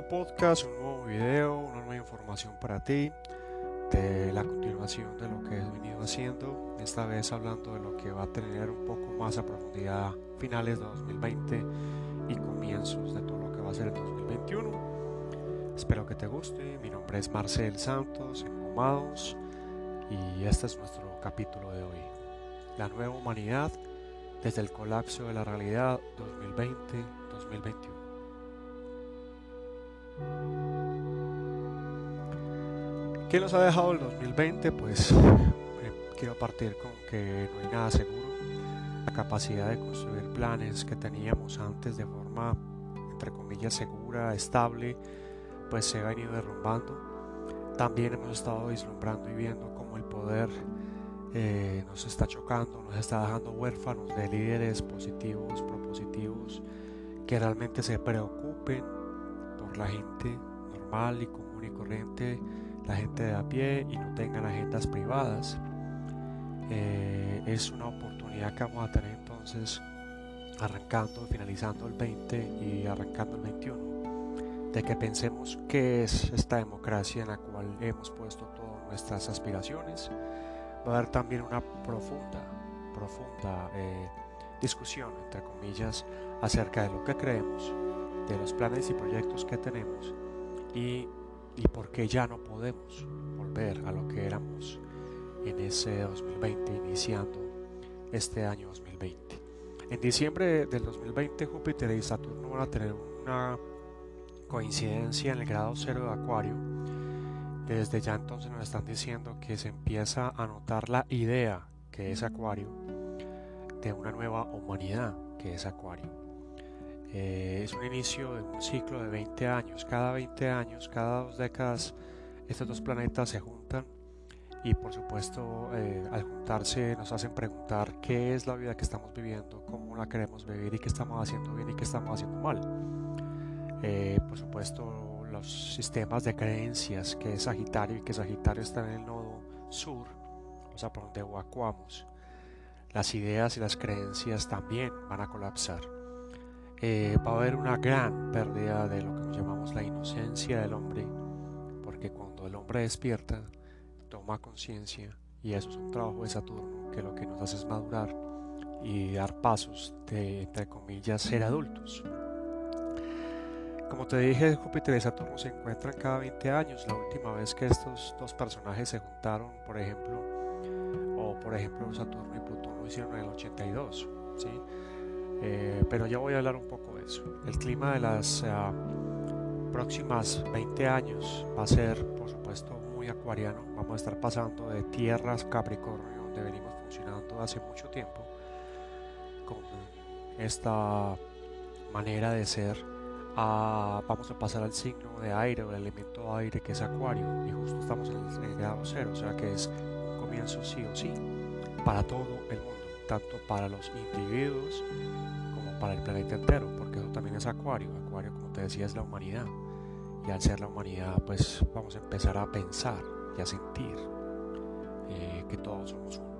nuevo podcast, un nuevo video, una nueva información para ti de la continuación de lo que he venido haciendo, esta vez hablando de lo que va a tener un poco más a profundidad finales de 2020 y comienzos de todo lo que va a ser el 2021. Espero que te guste, mi nombre es Marcel Santos, Engomados, y este es nuestro capítulo de hoy. La nueva humanidad desde el colapso de la realidad 2020-2021. ¿Qué nos ha dejado el 2020? Pues eh, quiero partir con que no hay nada seguro. La capacidad de construir planes que teníamos antes de forma, entre comillas, segura, estable, pues se ha venido derrumbando. También hemos estado vislumbrando y viendo cómo el poder eh, nos está chocando, nos está dejando huérfanos de líderes positivos, propositivos, que realmente se preocupen por la gente normal y común y corriente la gente de a pie y no tengan agendas privadas. Eh, es una oportunidad que vamos a tener entonces arrancando, finalizando el 20 y arrancando el 21, de que pensemos qué es esta democracia en la cual hemos puesto todas nuestras aspiraciones. Va a haber también una profunda, profunda eh, discusión, entre comillas, acerca de lo que creemos, de los planes y proyectos que tenemos y y por qué ya no podemos volver a lo que éramos en ese 2020 iniciando este año 2020. En diciembre del 2020 Júpiter y Saturno van a tener una coincidencia en el grado cero de Acuario. Desde ya entonces nos están diciendo que se empieza a notar la idea que es Acuario de una nueva humanidad que es Acuario. Eh, es un inicio de un ciclo de 20 años. Cada 20 años, cada dos décadas, estos dos planetas se juntan y por supuesto eh, al juntarse nos hacen preguntar qué es la vida que estamos viviendo, cómo la queremos vivir y qué estamos haciendo bien y qué estamos haciendo mal. Eh, por supuesto los sistemas de creencias que es Sagitario y que Sagitario está en el nodo sur, o sea por donde evacuamos, las ideas y las creencias también van a colapsar. Eh, va a haber una gran pérdida de lo que llamamos la inocencia del hombre, porque cuando el hombre despierta, toma conciencia, y eso es un trabajo de Saturno, que lo que nos hace es madurar y dar pasos de, entre comillas, ser adultos. Como te dije, Júpiter y Saturno se encuentran cada 20 años. La última vez que estos dos personajes se juntaron, por ejemplo, o por ejemplo Saturno y Plutón lo hicieron en el 82, ¿sí? Eh, pero ya voy a hablar un poco de eso. El clima de las ah, próximas 20 años va a ser, por supuesto, muy acuariano. Vamos a estar pasando de tierras Capricornio, donde venimos funcionando hace mucho tiempo, con esta manera de ser, vamos a pasar al signo de aire o el elemento aire que es acuario y justo estamos en el, en el grado cero, o sea que es un comienzo sí o sí para todo el mundo, tanto para los individuos para el planeta entero, porque eso también es Acuario. Acuario, como te decía, es la humanidad. Y al ser la humanidad, pues vamos a empezar a pensar y a sentir eh, que todos somos uno.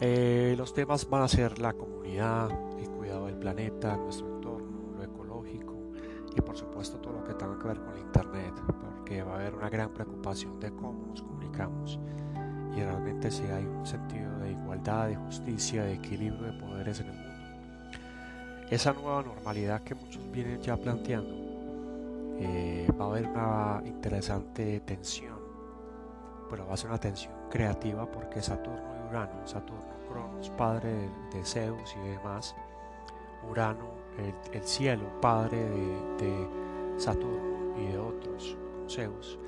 Eh, los temas van a ser la comunidad, el cuidado del planeta, nuestro entorno, lo ecológico y por supuesto todo lo que tenga que ver con el Internet, porque va a haber una gran preocupación de cómo nos comunicamos y realmente si hay un sentido de igualdad, de justicia, de equilibrio de poderes en el mundo. Esa nueva normalidad que muchos vienen ya planteando, eh, va a haber una interesante tensión, pero va a ser una tensión creativa porque Saturno y Urano, Saturno, Cronos, padre de, Zeus y demás, Urano, el, cielo, padre de, Saturno y de otros, Zeus,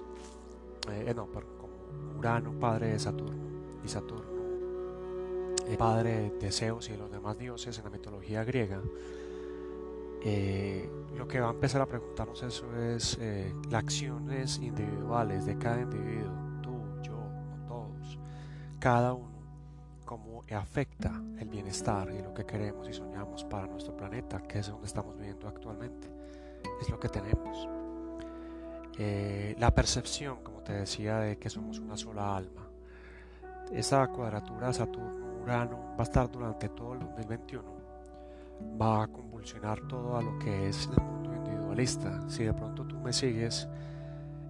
eh, eh, no, como Urano, padre de Saturno, y Saturno el padre de Zeus y de los demás dioses en la mitología griega, eh, lo que va a empezar a preguntarnos eso es eh, las acciones individuales de cada individuo, tú, yo, todos, cada uno, cómo afecta el bienestar y lo que queremos y soñamos para nuestro planeta, que es donde estamos viviendo actualmente, es lo que tenemos. Eh, la percepción, te decía, de que somos una sola alma. Esa cuadratura Saturno Urano va a estar durante todo el 2021, va a convulsionar todo a lo que es el mundo individual individualista. Si de pronto tú me sigues,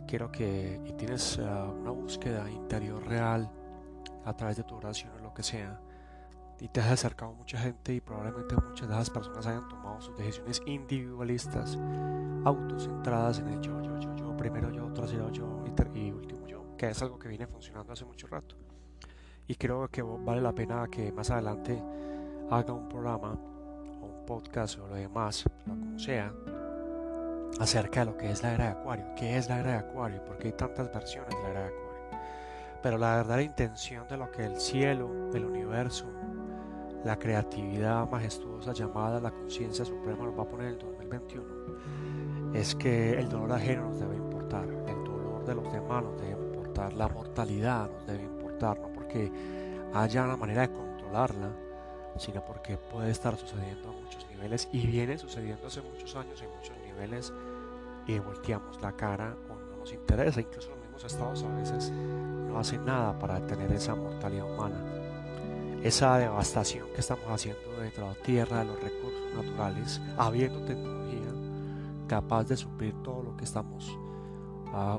quiero que y tienes ah, una búsqueda interior real a través de tu oración o lo que sea, y te has acercado a mucha gente y probablemente muchas de esas personas hayan tomado sus decisiones individualistas, autocentradas en el yo, yo, yo, primero yo, tercero yo y, último yo, que es algo que viene funcionando hace mucho rato. Y creo que vale la pena que más adelante haga un programa o un podcast o lo demás, o como sea, acerca de lo que es la era de Acuario, qué es la era de Acuario y por qué hay tantas versiones de la era de Acuario. Pero la verdadera intención de lo que el cielo, el universo, la creatividad majestuosa llamada la conciencia suprema nos va a poner en el 2021 es que el dolor ajeno nos debe de los demás nos debe importar, la mortalidad nos debe importar, no porque haya una manera de controlarla, sino porque puede estar sucediendo a muchos niveles y viene sucediendo hace muchos años en muchos niveles y volteamos la cara o no nos interesa, incluso los mismos estados a veces no hacen nada para detener esa mortalidad humana. Esa devastación que estamos haciendo de la tierra, de los recursos naturales, habiendo tecnología capaz de suplir todo lo que estamos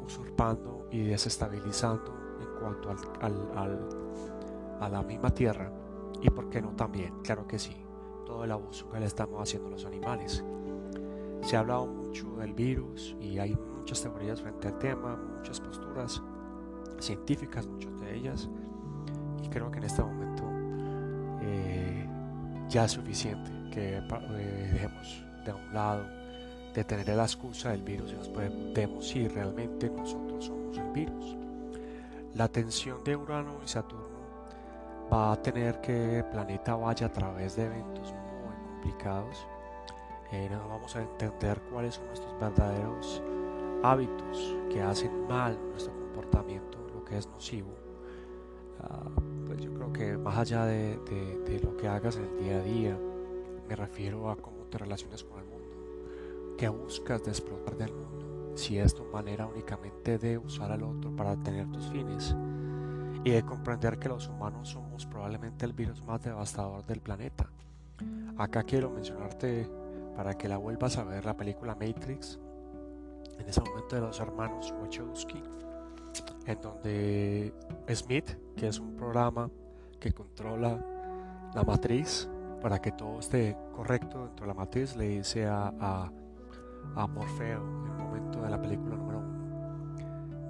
usurpando y desestabilizando en cuanto al, a la misma tierra. Y por qué no también, claro que sí, todo el abuso que le estamos haciendo a los animales. Se ha hablado mucho del virus y hay muchas teorías frente al tema, muchas posturas científicas, muchas de ellas. Y creo que en este momento ya es suficiente que eh, dejemos de un lado de tener la excusa del virus y nos preguntemos si realmente nosotros somos el virus. La tensión de Urano y Saturno va a tener que el planeta vaya a través de eventos muy complicados. Eh, no vamos a entender cuáles son nuestros verdaderos hábitos que hacen mal nuestro comportamiento, lo que es nocivo. Ah, pues yo creo que más allá de, lo que hagas en el día a día, me refiero a cómo te relacionas con qué buscas de explotar del mundo, si es tu manera únicamente de usar al otro para tener tus fines y de comprender que los humanos somos probablemente el virus más devastador del planeta. Acá quiero mencionarte para que la vuelvas a ver la película Matrix, en ese momento de los hermanos Wachowski en donde Smith, que es un programa que controla la matriz para que todo esté correcto dentro de la matriz, le dice a, a, Morfeo en un momento de la película número uno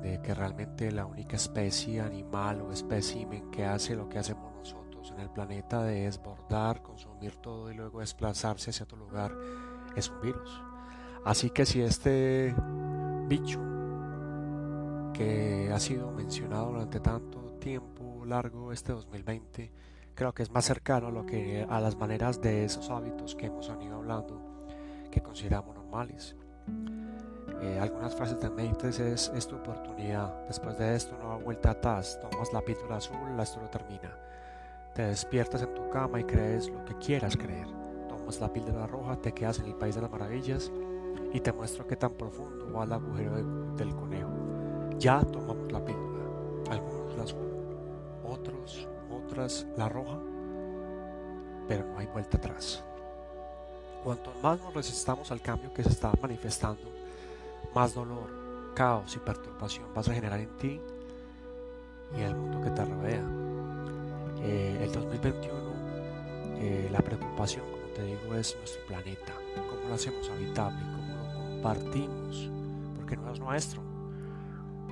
de que realmente la única especie animal o espécimen que hace lo que hacemos nosotros en el planeta de desbordar, consumir todo y luego desplazarse hacia otro lugar es un virus. Así que si este bicho que ha sido mencionado durante tanto tiempo largo este 2020 creo que es más cercano a lo que a las maneras de esos hábitos que hemos venido hablando que consideramos normales. Eh, algunas frases de Matrix es, es tu oportunidad. Después de esto no hay vuelta atrás tomas la píldora azul la historia termina. Te despiertas en tu cama y crees lo que quieras creer. Tomas la píldora roja te quedas en el país de las maravillas y te muestro qué tan profundo va el agujero del conejo. Ya tomamos la píldora, algunos la azul, otros, otras la roja, pero no hay vuelta atrás. Cuanto más nos resistamos al cambio que se está manifestando, más dolor, caos y perturbación vas a generar en ti y en el mundo que te rodea. Eh, el 2021, eh, la preocupación, como te digo, es nuestro planeta, cómo lo hacemos habitable, cómo lo compartimos, porque no es nuestro.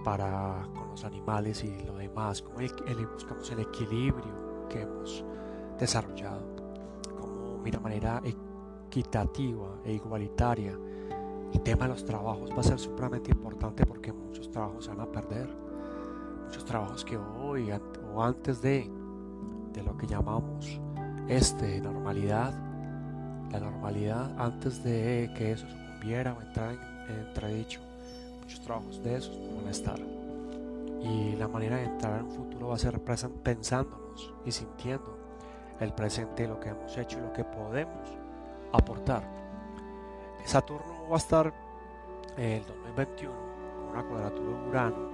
Para con los animales y lo demás, cómo buscamos el equilibrio que hemos desarrollado, como mira manera equitativa e igualitaria. El tema de los trabajos va a ser supremamente importante porque muchos trabajos se van a perder, muchos trabajos que hoy o antes de, de lo que llamamos este normalidad, la normalidad antes de que eso sucumbiera o entrara en entredicho muchos trabajos de esos no van a estar. Y la manera de entrar en un futuro va a ser pensándonos y sintiendo el presente, lo que hemos hecho y lo que podemos aportar. Saturno va a estar el 2021 con una cuadratura de Urano,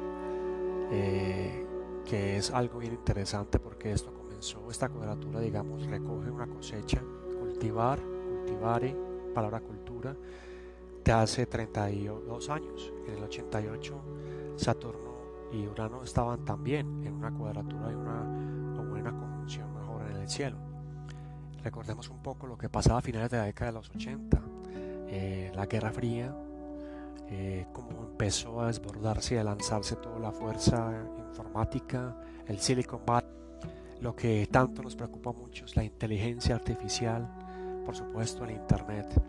eh, que es algo bien interesante porque esto comenzó, esta cuadratura, digamos, recoge una cosecha, cultivar, cultivare, palabra cultura, de hace 32 años. En el 88 Saturno y Urano estaban también en una cuadratura y una, buena conjunción mejor en el cielo. Recordemos un poco lo que pasaba a finales de la década de los 80, eh, la Guerra Fría, eh, cómo empezó a desbordarse y a lanzarse toda la fuerza informática, el Silicon Valley, lo que tanto nos preocupa mucho es la inteligencia artificial, por supuesto el Internet.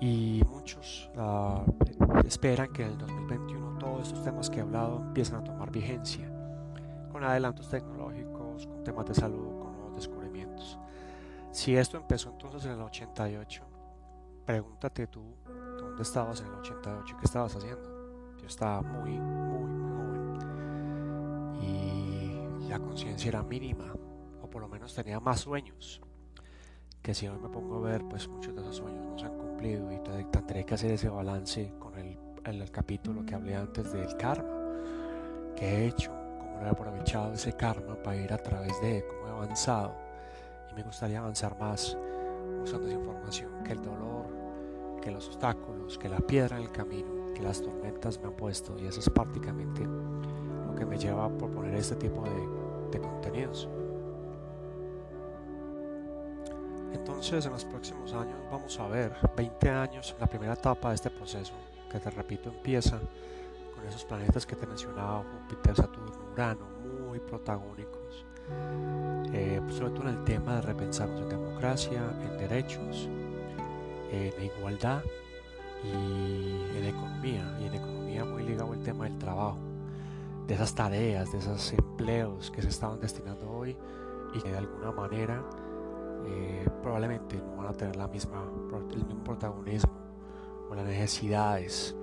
Y muchos uh, esperan que en el 2021 todos estos temas que he hablado empiecen a tomar vigencia, con adelantos tecnológicos, con temas de salud. Si esto empezó entonces en el 88, pregúntate tú, ¿dónde estabas en el 88? ¿Qué estabas haciendo? Yo estaba muy, muy, muy joven. Y la conciencia era mínima, o por lo menos tenía más sueños. Que si hoy me pongo a ver, pues muchos de esos sueños no se han cumplido y tendré que hacer ese balance con el, el capítulo que hablé antes del karma. ¿Qué he hecho? ¿Cómo he aprovechado ese karma para ir a través de cómo he avanzado? Y me gustaría avanzar más usando esa información que el dolor, que los obstáculos, que la piedra en el camino, que las tormentas me han puesto. Y eso es prácticamente lo que me lleva a proponer este tipo de, contenidos. Entonces en los próximos años vamos a ver 20 años la primera etapa de este proceso, que te repito empieza con esos planetas que te he mencionado, Júpiter, Saturno, Urano, muy protagónicos, eh, pues, sobre todo en el tema de repensarnos en democracia, en derechos, en igualdad y en economía, y en economía muy ligado al tema del trabajo, de esas tareas, de esos empleos que se estaban destinando hoy y que de alguna manera eh, probablemente no van a tener la misma, el mismo protagonismo o las necesidades.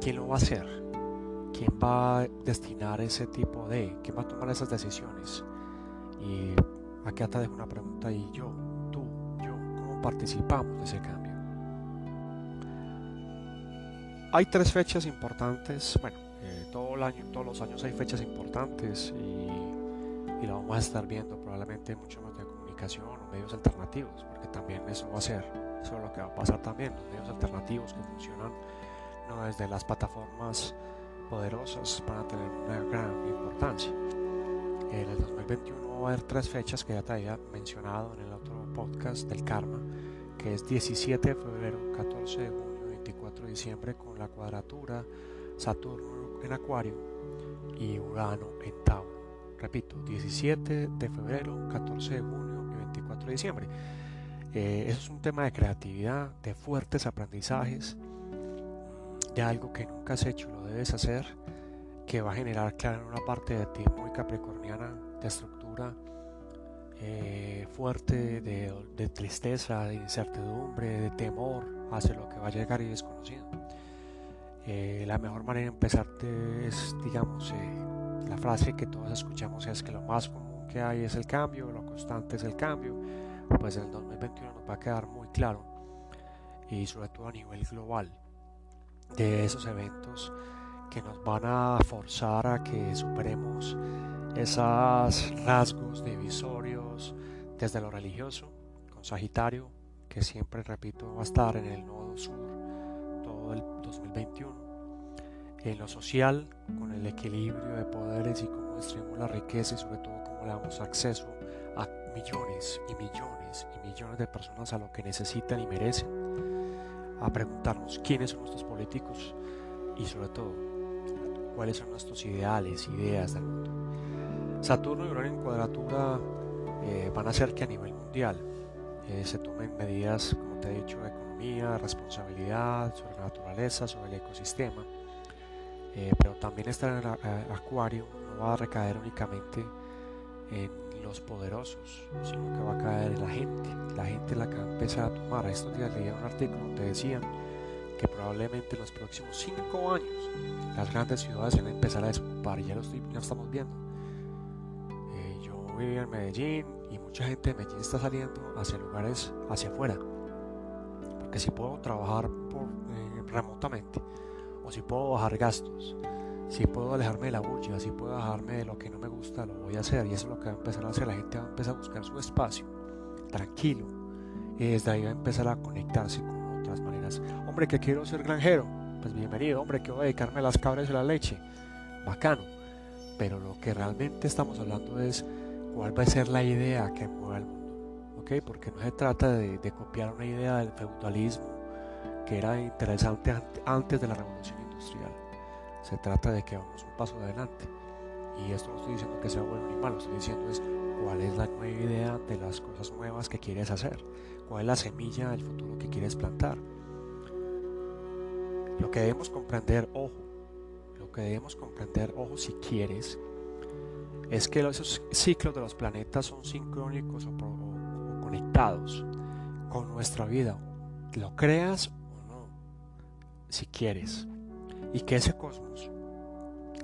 ¿Quién lo va a hacer? ¿Quién va a destinar ese tipo de? ¿Quién va a tomar esas decisiones? Y aquí te dejo una pregunta y yo, tú, yo, ¿cómo participamos de ese cambio? Hay tres fechas importantes, bueno, eh, todo el año, todos los años hay fechas importantes y, y lo vamos a estar viendo probablemente mucho más de o medios alternativos, porque también eso va a ser, eso es lo que va a pasar también, los medios alternativos que funcionan no desde las plataformas poderosas van a tener una gran importancia. En el 2021 haber tres fechas que ya te había mencionado en el otro podcast del karma, que es 17 de febrero, 14 de junio, 24 de diciembre con la cuadratura Saturno en Acuario y Urano en Tauro. Repito, 17 de febrero, 14 de junio de diciembre. Eh, eso es un tema de creatividad, de fuertes aprendizajes, de algo que nunca has hecho y lo debes hacer, que va a generar, claro, una parte de ti muy capricorniana, de estructura eh, fuerte, de, tristeza, de incertidumbre, de temor hacia lo que va a llegar y desconocido. Eh, la mejor manera de empezar es, digamos, la frase que todos escuchamos es que lo más común que hay es el cambio, lo constante es el cambio, pues el 2021 nos va a quedar muy claro y sobre todo a nivel global de esos eventos que nos van a forzar a que superemos esos rasgos divisorios desde lo religioso con Sagitario que siempre repito va a estar en el nodo sur todo el 2021 en lo social con el equilibrio de poderes y cómo distribuimos la riqueza y sobre todo le damos acceso a millones y millones y millones de personas a lo que necesitan y merecen, a preguntarnos quiénes son nuestros políticos y sobre todo cuáles son nuestros ideales, ideas del mundo. Saturno y Urano en cuadratura eh, van a hacer que a nivel mundial eh, se tomen medidas, como te he dicho, de economía, responsabilidad, sobre la naturaleza, sobre el ecosistema, eh, pero también estar en el acuario no va a recaer únicamente en los poderosos, sino que va a caer en la gente. La gente la que va a empezar a tomar. Estos días leía un artículo donde decían que probablemente en los próximos cinco años las grandes ciudades van a empezar a desocupar ya lo, estamos viendo. Yo vivía en Medellín y mucha gente de Medellín está saliendo hacia lugares hacia afuera. Porque si puedo trabajar por, eh, remotamente o si puedo bajar gastos si puedo alejarme de la bulla, si puedo alejarme de lo que no me gusta, lo voy a hacer. Y eso es lo que va a empezar a hacer. La gente va a empezar a buscar su espacio tranquilo. Y desde ahí va a empezar a conectarse con otras maneras. Hombre, que quiero ser granjero, pues bienvenido. Hombre, que voy a dedicarme a las cabras y a la leche, bacano. Pero lo que realmente estamos hablando es cuál va a ser la idea que mueva el mundo, ¿ok? Porque no se trata de, de copiar una idea del feudalismo que era interesante antes de la revolución industrial. Se trata de que vamos un paso adelante. Y esto no estoy diciendo que sea bueno ni malo, estoy diciendo es cuál es la nueva idea de las cosas nuevas que quieres hacer, cuál es la semilla del futuro que quieres plantar. Lo que debemos comprender, ojo, lo que debemos comprender, ojo si quieres, es que esos ciclos de los planetas son sincrónicos o, conectados con nuestra vida, lo creas o no, si quieres, y que ese cosmos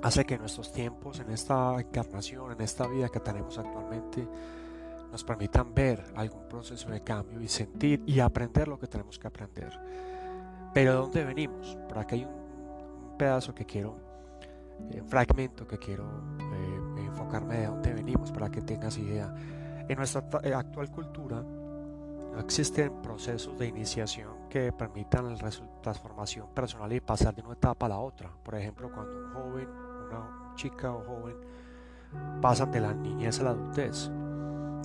hace que nuestros tiempos en esta encarnación, en esta vida que tenemos actualmente, nos permitan ver algún proceso de cambio y sentir y aprender lo que tenemos que aprender. Pero ¿de dónde venimos? Por aquí hay un, pedazo que quiero, eh, un fragmento que quiero eh, enfocarme de dónde venimos para que tengas idea. En nuestra eh, actual cultura no existen procesos de iniciación que permitan la transformación personal y pasar de una etapa a la otra. Por ejemplo, cuando un joven una chica o joven pasan de la niñez a la adultez.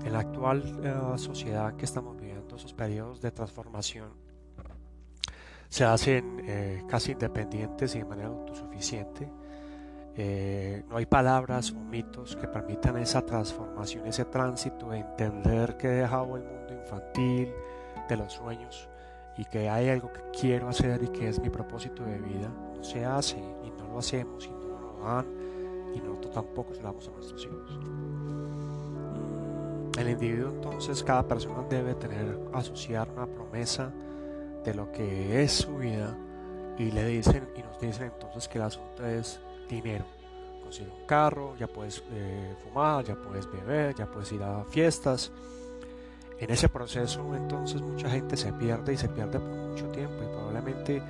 En la actual eh, sociedad que estamos viviendo, esos periodos de transformación se hacen eh, casi independientes y de manera autosuficiente. Eh, no hay palabras o mitos que permitan esa transformación, ese tránsito de entender que he dejado el mundo infantil, de los sueños y que hay algo que quiero hacer y que es mi propósito de vida. No se hace y no lo hacemos y nosotros tampoco se lo damos a nuestros hijos. El individuo entonces, cada persona debe tener, asociar una promesa de lo que es su vida y le dicen y nos dicen entonces que el asunto es dinero. Consigue un carro, ya puedes eh, fumar, ya puedes beber, ya puedes ir a fiestas. En ese proceso entonces mucha gente se pierde y se pierde por mucho tiempo y probablemente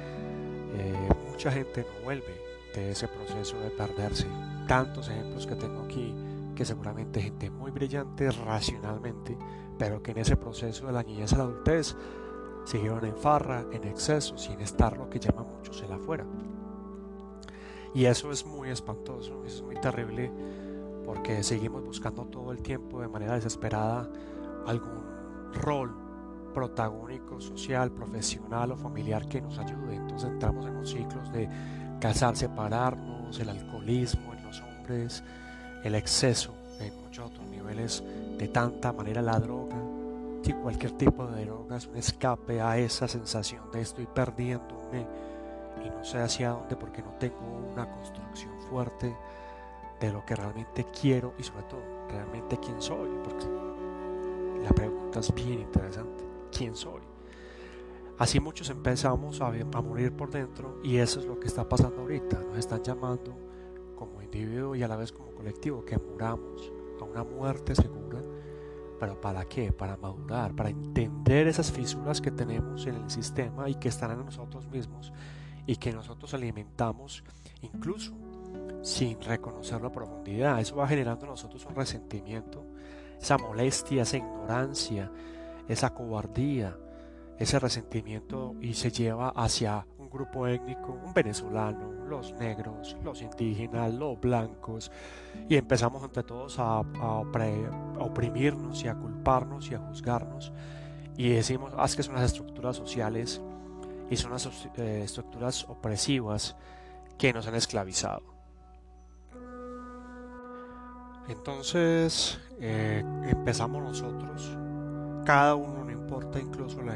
eh, mucha gente no vuelve ese proceso de perderse. Tantos ejemplos que tengo aquí que seguramente gente muy brillante racionalmente, pero que en ese proceso de la niñez a la adultez siguieron en farra, en exceso, sin estar lo que llaman muchos el afuera. Y eso es muy espantoso, eso es muy terrible, porque seguimos buscando todo el tiempo de manera desesperada algún rol protagónico, social, profesional o familiar que nos ayude. Entonces entramos en unos ciclos de casar, separarnos, el alcoholismo en los hombres, el exceso en muchos otros niveles, de tanta manera la droga, y cualquier tipo de droga es un escape a esa sensación de estoy perdiéndome y no sé hacia dónde porque no tengo una construcción fuerte de lo que realmente quiero y sobre todo realmente quién soy, porque la pregunta es bien interesante, ¿quién soy? Así muchos empezamos a, morir por dentro y eso es lo que está pasando ahorita. Nos están llamando como individuo y a la vez como colectivo que muramos a una muerte segura. ¿Pero para qué? Para madurar, para entender esas fisuras que tenemos en el sistema y que están en nosotros mismos y que nosotros alimentamos incluso sin reconocerlo a profundidad. Eso va generando en nosotros un resentimiento, esa molestia, esa ignorancia, esa cobardía, ese resentimiento y se lleva hacia un grupo étnico, un venezolano, los negros, los indígenas, los blancos, y empezamos entre todos a, oprimirnos y a culparnos y a juzgarnos, y decimos, ah, que son las estructuras sociales y son las eh, estructuras opresivas que nos han esclavizado. Entonces eh, empezamos nosotros, cada uno importa incluso la,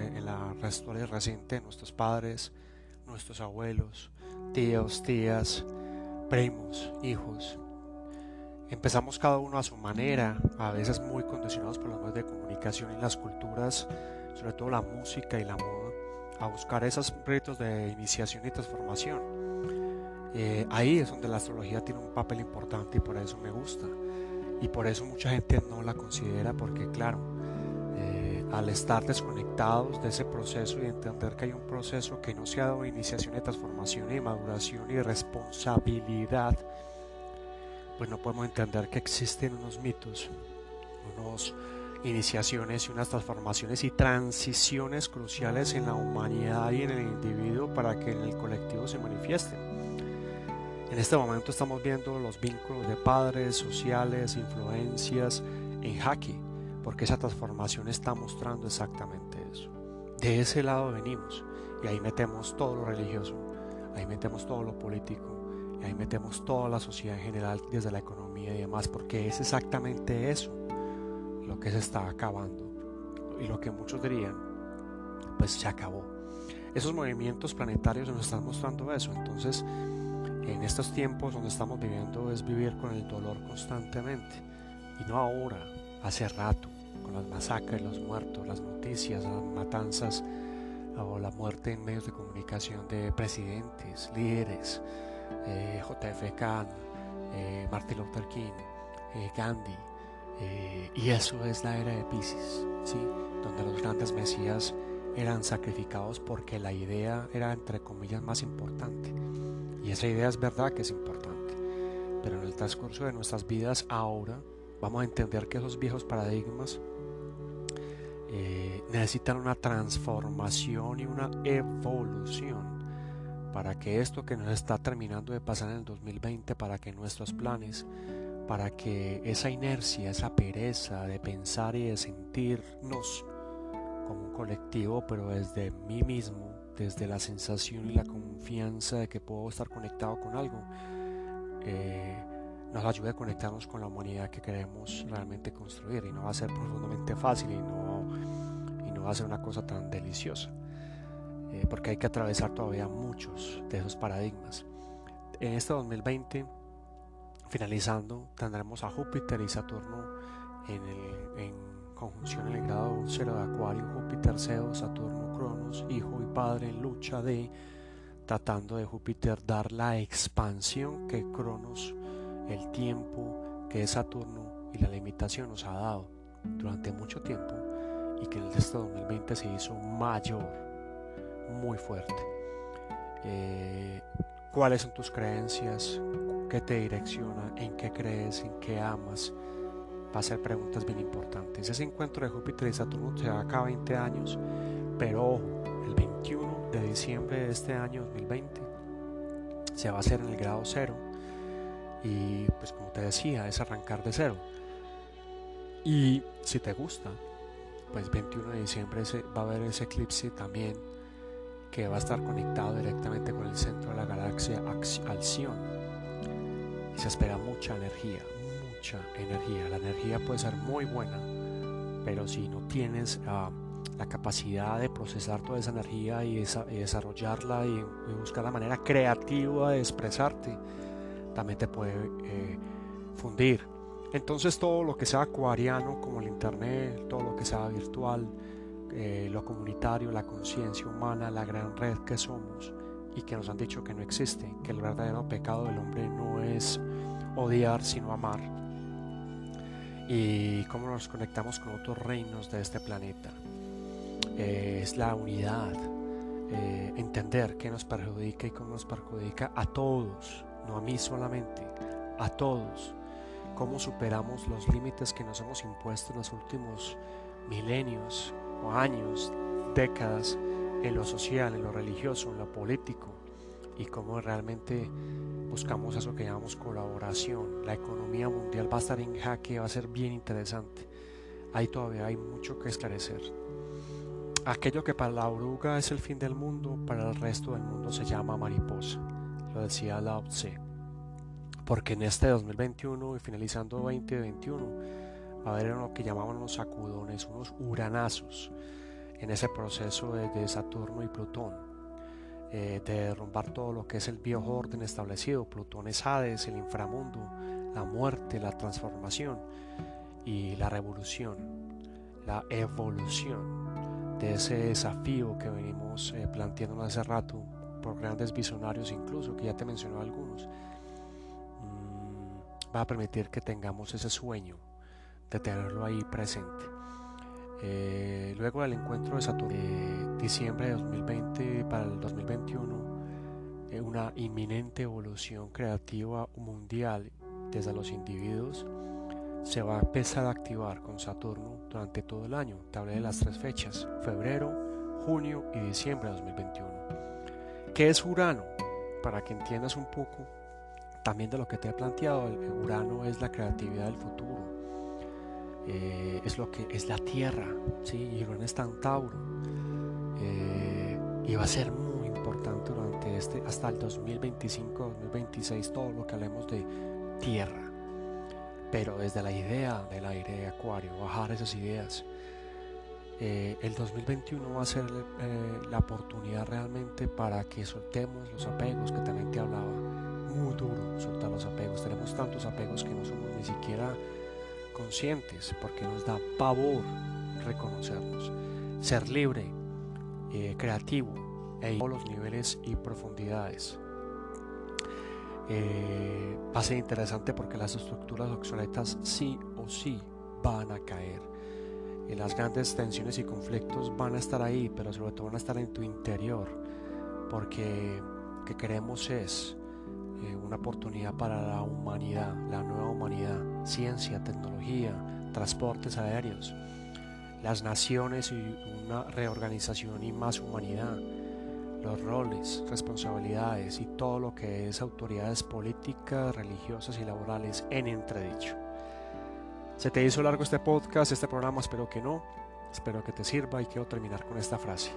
la historia reciente, nuestros padres, nuestros abuelos, tíos, tías, primos, hijos. Empezamos cada uno a su manera, a veces muy condicionados por los medios de comunicación y las culturas, sobre todo la música y la moda, a buscar esos ritos de iniciación y transformación. Eh, ahí es donde la astrología tiene un papel importante y por eso me gusta. Y por eso mucha gente no la considera porque claro, al estar desconectados de ese proceso y entender que hay un proceso que no se ha dado iniciación y transformación y maduración y responsabilidad, pues no podemos entender que existen unos mitos, unos iniciaciones y unas transformaciones y transiciones cruciales en la humanidad y en el individuo para que en el colectivo se manifiesten. En este momento estamos viendo los vínculos de padres, sociales, influencias en jaque, porque esa transformación está mostrando exactamente eso. De ese lado venimos y ahí metemos todo lo religioso, ahí metemos todo lo político, y ahí metemos toda la sociedad en general, desde la economía y demás, porque es exactamente eso lo que se está acabando. Y lo que muchos dirían, pues se acabó. Esos movimientos planetarios nos están mostrando eso. Entonces, en estos tiempos donde estamos viviendo es vivir con el dolor constantemente. Y no ahora, hace rato, con las masacres, los muertos, las noticias, las matanzas o la muerte en medios de comunicación de presidentes, líderes, eh, JFK, eh, Martin Luther King, eh, Gandhi. Y eso es la era de Pisces, ¿sí? donde los grandes mesías eran sacrificados porque la idea era, entre comillas, más importante. Y esa idea es verdad que es importante. Pero en el transcurso de nuestras vidas ahora vamos a entender que esos viejos paradigmas necesitan una transformación y una evolución para que esto que nos está terminando de pasar en el 2020, para que nuestros planes, para que esa inercia, esa pereza de pensar y de sentirnos como un colectivo, pero desde mí mismo, desde la sensación y la confianza de que puedo estar conectado con algo, eh, nos ayude a conectarnos con la humanidad que queremos realmente construir y no va a ser profundamente fácil y no, y no va a ser una cosa tan deliciosa. Eh, porque hay que atravesar todavía muchos de esos paradigmas. En este 2020, finalizando, tendremos a Júpiter y Saturno en, conjunción en el grado 0 de Acuario, Júpiter, Zeus, Saturno, Cronos, hijo y padre en lucha de tratando de Júpiter dar la expansión que Cronos, el tiempo que Saturno y la limitación nos ha dado durante mucho tiempo y que en este 2020 se hizo mayor muy fuerte. Eh, ¿Cuáles son tus creencias? ¿Qué te direcciona? ¿En qué crees? ¿En qué amas? Va a ser preguntas bien importantes. Ese encuentro de Júpiter y Saturno se va a 20 años, pero el 21 de diciembre de este año 2020 se va a hacer en el grado cero. Y pues como te decía, es arrancar de cero. Y si te gusta, pues 21 de diciembre va a haber ese eclipse también que va a estar conectado directamente con el centro de la galaxia Alción. Se espera mucha energía, mucha energía. La energía puede ser muy buena, pero si no tienes ah, la capacidad de procesar toda esa energía y, desarrollarla y, buscar la manera creativa de expresarte, también te puede eh, fundir. Entonces todo lo que sea acuariano, como el internet, todo lo que sea virtual, eh, lo comunitario, la conciencia humana, la gran red que somos y que nos han dicho que no existe, que el verdadero pecado del hombre no es odiar sino amar y cómo nos conectamos con otros reinos de este planeta. Eh, es la unidad, eh, entender qué nos perjudica y cómo nos perjudica a todos, no a mí solamente, a todos. Cómo superamos los límites que nos hemos impuesto en los últimos milenios, años, décadas en lo social, en lo religioso, en lo político y cómo realmente buscamos eso que llamamos colaboración. La economía mundial va a estar en jaque, va a ser bien interesante. Ahí todavía hay mucho que esclarecer. Aquello que para la oruga es el fin del mundo, para el resto del mundo se llama mariposa. Lo decía Lao Tse. Porque en este 2021 y finalizando 2021 va a haber lo que llamamos unos sacudones, unos uranazos en ese proceso de, Saturno y Plutón, eh, de derrumbar todo lo que es el viejo orden establecido. Plutón es Hades, el inframundo, la muerte, la transformación y la revolución, la evolución de ese desafío que venimos eh, planteando hace rato por grandes visionarios incluso, que ya te mencionó algunos, mm, va a permitir que tengamos ese sueño de tenerlo ahí presente. Eh, luego del encuentro de Saturno de diciembre de 2020 para el 2021, eh, una inminente evolución creativa mundial desde los individuos se va a empezar a activar con Saturno durante todo el año. Te hablé de las tres fechas, febrero, junio y diciembre de 2021. ¿Qué es Urano? Para que entiendas un poco también de lo que te he planteado, el Urano es la creatividad del futuro. Eh, es lo que es la Tierra, ¿sí? Urano está en Tauro. Eh, y va a ser muy importante durante este, hasta el 2025-2026, todo lo que hablemos de Tierra pero desde la idea del aire de Acuario, bajar esas ideas. Eh, el 2021 va a ser la oportunidad realmente para que soltemos los apegos que también te hablaba. Muy duro soltar los apegos. Tenemos tantos apegos que no somos ni siquiera conscientes porque nos da pavor reconocernos. Ser libre, eh, creativo e todos los niveles y profundidades. Eh, va a ser interesante porque las estructuras obsoletas sí o sí van a caer. Y las grandes tensiones y conflictos van a estar ahí, pero sobre todo van a estar en tu interior, porque lo que queremos es eh, una oportunidad para la humanidad, la nueva humanidad, ciencia, tecnología, transportes aéreos, las naciones y una reorganización y más humanidad los roles, responsabilidades y todo lo que es autoridades políticas, religiosas y laborales en entredicho. ¿Se te hizo largo este podcast, este programa? Espero que no. Espero que te sirva y quiero terminar con esta frase.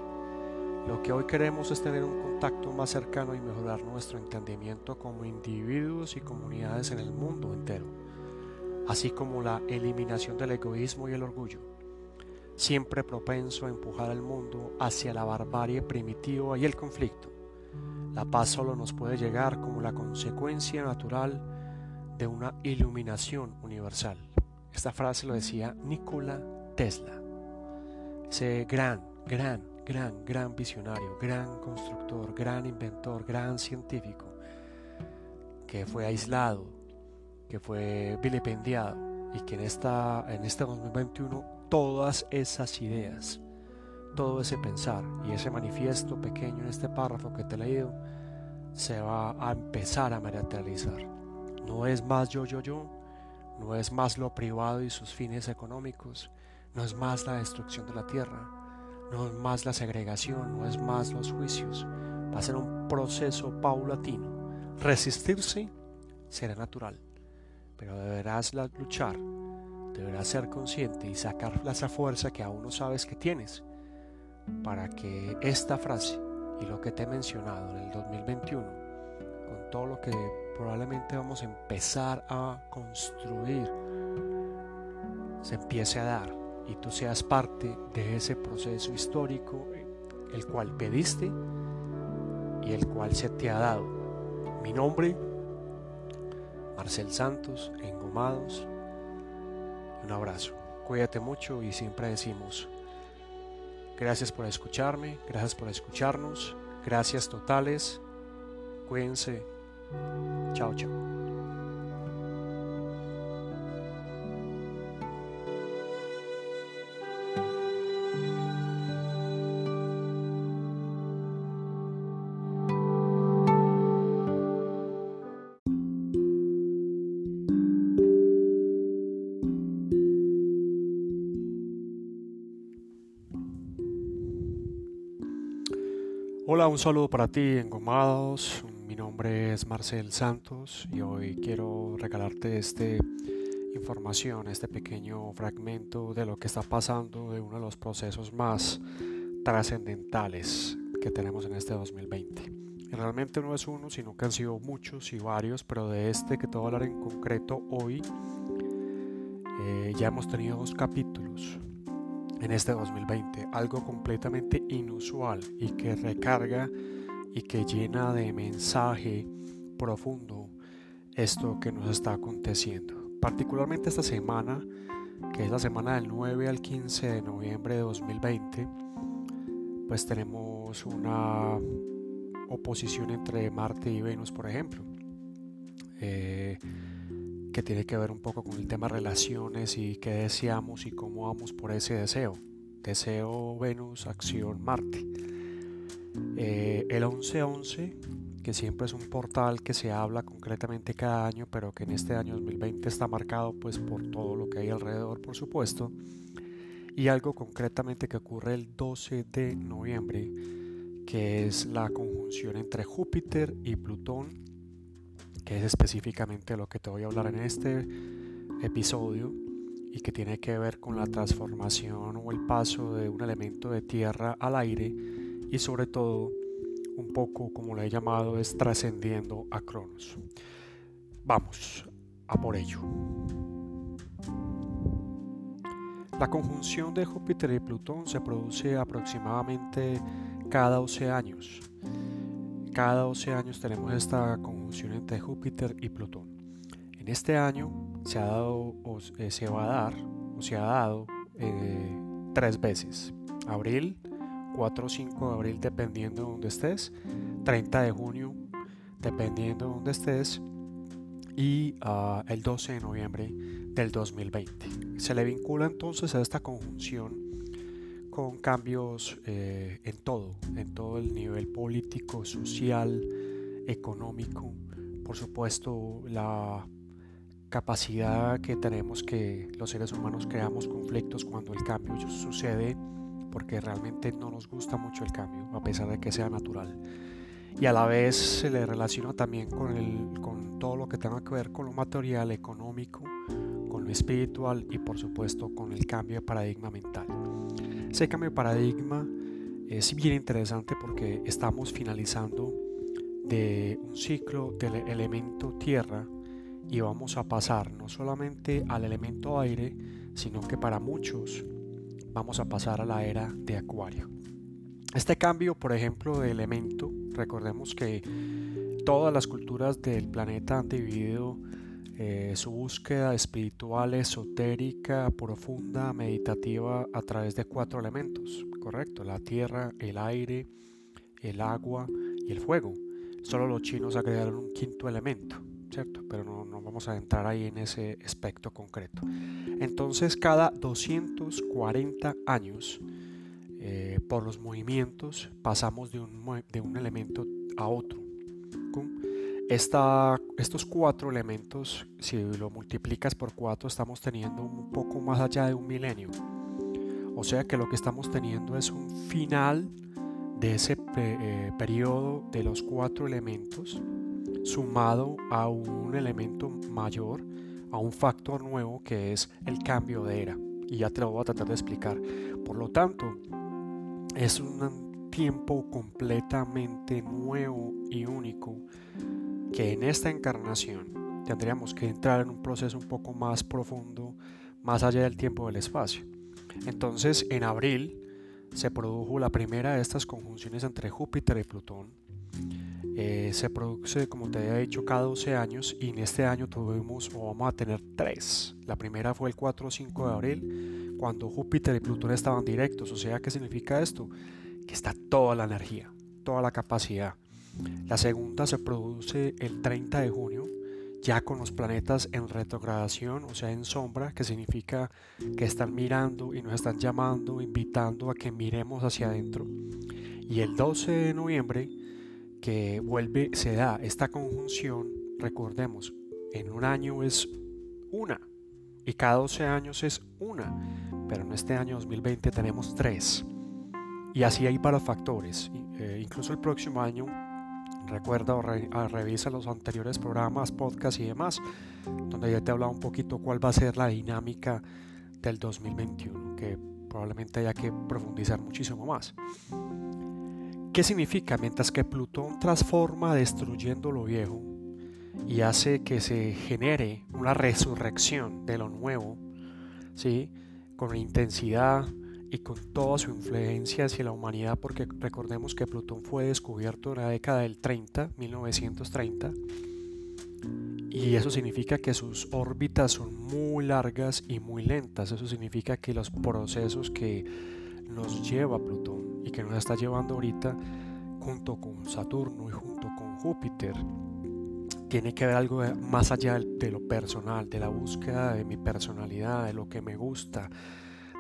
Lo que hoy queremos es tener un contacto más cercano y mejorar nuestro entendimiento como individuos y comunidades en el mundo entero, así como la eliminación del egoísmo y el orgullo siempre propenso a empujar al mundo hacia la barbarie primitiva y el conflicto. La paz solo nos puede llegar como la consecuencia natural de una iluminación universal. Esta frase lo decía Nikola Tesla, ese gran, gran, gran, gran visionario, gran constructor, gran inventor, gran científico, que fue aislado, que fue vilipendiado y que en, esta, en este 2021 todas esas ideas, todo ese pensar y ese manifiesto pequeño en este párrafo que te he leído se va a empezar a materializar. No es más yo, yo, yo, no es más lo privado y sus fines económicos, no es más la destrucción de la tierra, no es más la segregación, no es más los juicios, va a ser un proceso paulatino. Resistirse será natural, pero deberás luchar deberás ser consciente y sacar esa fuerza que aún no sabes que tienes para que esta frase y lo que te he mencionado en el 2021, con todo lo que probablemente vamos a empezar a construir, se empiece a dar y tú seas parte de ese proceso histórico el cual pediste y el cual se te ha dado. Mi nombre, Marcel Santos, Engomados, un abrazo. Cuídate mucho y siempre decimos, gracias por escucharme, gracias por escucharnos, gracias totales, cuídense, chao chao. Hola, un saludo para ti, Engomados. Mi nombre es Marcel Santos y hoy quiero regalarte esta información, este pequeño fragmento de lo que está pasando de uno de los procesos más trascendentales que tenemos en este 2020. Y realmente no es uno, sino que han sido muchos y varios, pero de este que te voy a hablar en concreto hoy, eh, ya hemos tenido dos capítulos en este 2020, algo completamente inusual y que recarga y que llena de mensaje profundo esto que nos está aconteciendo. Particularmente esta semana, que es la semana del 9 al 15 de noviembre de 2020, pues tenemos una oposición entre Marte y Venus, por ejemplo. Eh, que tiene que ver un poco con el tema relaciones y qué deseamos y cómo vamos por ese deseo. Deseo Venus, acción Marte. Eh, el 11-11 que siempre es un portal que se habla concretamente cada año, pero que en este año 2020 está marcado pues por todo lo que hay alrededor, por supuesto, y algo concretamente que ocurre el 12 de noviembre, que es la conjunción entre Júpiter y Plutón, que es específicamente lo que te voy a hablar en este episodio y que tiene que ver con la transformación o el paso de un elemento de tierra al aire y sobre todo un poco como le he llamado es trascendiendo a Cronos. Vamos a por ello. La conjunción de Júpiter y Plutón se produce aproximadamente cada 12 años. Cada 12 años tenemos esta conjunción entre Júpiter y Plutón. En este año se ha dado o eh, se va a dar o se ha dado eh, tres veces. Abril, 4 o 5 de abril dependiendo de donde estés, 30 de junio dependiendo de donde estés y ah, el 12 de noviembre del 2020. Se le vincula entonces a esta conjunción con cambios eh, en todo, en todo el nivel político, social, económico, por supuesto la capacidad que tenemos que los seres humanos creamos conflictos cuando el cambio sucede porque realmente no nos gusta mucho el cambio a pesar de que sea natural y a la vez se le relaciona también con, el, con todo lo que tenga que ver con lo material, económico, con lo espiritual y por supuesto con el cambio de paradigma mental. Ese cambio de paradigma es bien interesante porque estamos finalizando de un ciclo del elemento tierra y vamos a pasar no solamente al elemento aire, sino que para muchos vamos a pasar a la era de acuario. Este cambio, por ejemplo, de elemento, recordemos que todas las culturas del planeta han dividido eh, su búsqueda espiritual, esotérica, profunda, meditativa a través de cuatro elementos, ¿correcto? La tierra, el aire, el agua y el fuego. Solo los chinos agregaron un quinto elemento, ¿cierto? Pero no, vamos a entrar ahí en ese aspecto concreto. Entonces, cada 240 años, eh, por los movimientos pasamos de un, de un elemento a otro. Estos cuatro elementos, si lo multiplicas por cuatro, estamos teniendo un poco más allá de un milenio. O sea que lo que estamos teniendo es un final de ese eh, periodo de los cuatro elementos sumado a un elemento mayor, a un factor nuevo que es el cambio de era. Y ya te lo voy a tratar de explicar. Por lo tanto, es un tiempo completamente nuevo y único que en esta encarnación tendríamos que entrar en un proceso un poco más profundo, más allá del tiempo del espacio. Entonces, en abril se produjo la primera de estas conjunciones entre Júpiter y Plutón. Eh, se produce, como te había dicho, cada 12 años y en este año tuvimos o vamos a tener tres. La primera fue el 4 o 5 de abril cuando Júpiter y Plutón estaban directos. O sea, ¿qué significa esto? Que está toda la energía, toda la capacidad. La segunda se produce el 30 de junio, ya con los planetas en retrogradación, o sea, en sombra, que significa que están mirando y nos están llamando, invitando a que miremos hacia adentro. Y el 12 de noviembre, que vuelve, se da esta conjunción, recordemos, en un año es una, y cada 12 años es una, pero en este año 2020 tenemos tres. Y así hay para factores. Eh, incluso el próximo año, recuerda o revisa los anteriores programas, podcasts y demás, donde ya te he hablado un poquito cuál va a ser la dinámica del 2021, que probablemente haya que profundizar muchísimo más. ¿Qué significa? Mientras que Plutón transforma destruyendo lo viejo, y hace que se genere una resurrección de lo nuevo, ¿sí? con intensidad y con toda su influencia hacia la humanidad, porque recordemos que Plutón fue descubierto en la década del 30, 1930, y eso significa que sus órbitas son muy largas y muy lentas, eso significa que los procesos que nos lleva Plutón y que nos está llevando ahorita junto con Saturno y junto con Júpiter, tiene que ver algo más allá de lo personal, de la búsqueda de mi personalidad, de lo que me gusta,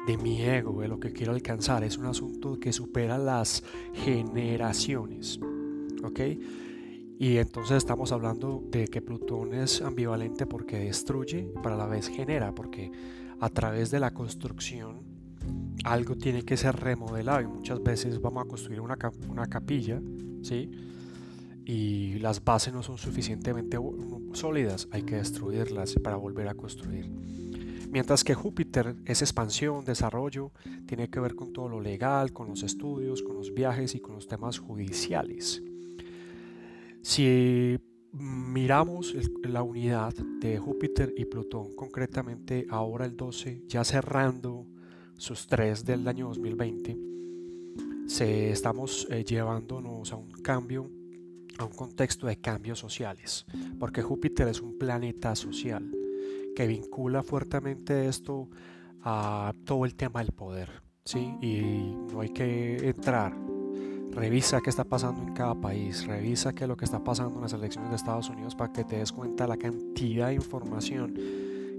de mi ego, de lo que quiero alcanzar. Es un asunto que supera las generaciones. ¿Ok? Y entonces estamos hablando de que Plutón es ambivalente porque destruye, pero a la vez genera, porque a través de la construcción algo tiene que ser remodelado y muchas veces vamos a construir una, una capilla, ¿sí? Y las bases no son suficientemente sólidas, hay que destruirlas para volver a construir. Mientras que Júpiter es expansión, desarrollo, tiene que ver con todo lo legal, con los estudios, con los viajes y con los temas judiciales. Si miramos la unidad de Júpiter y Plutón, concretamente ahora el 12, ya cerrando sus tres del año 2020, se estamos eh, llevándonos a un cambio, a un contexto de cambios sociales, porque Júpiter es un planeta social que vincula fuertemente esto a todo el tema del poder, ¿sí? Y no hay que entrar. Revisa qué está pasando en cada país, revisa qué es lo que está pasando en las elecciones de Estados Unidos para que te des cuenta la cantidad de información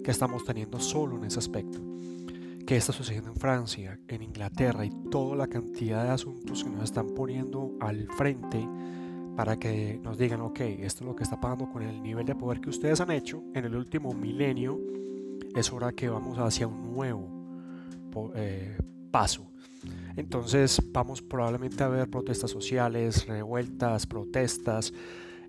que estamos teniendo solo en ese aspecto. ¿Qué está sucediendo en Francia, en Inglaterra y toda la cantidad de asuntos que nos están poniendo al frente para que nos digan, ok, esto es lo que está pasando con el nivel de poder que ustedes han hecho en el último milenio, es hora que vamos hacia un nuevo eh, paso. Entonces vamos probablemente a ver protestas sociales, revueltas, protestas,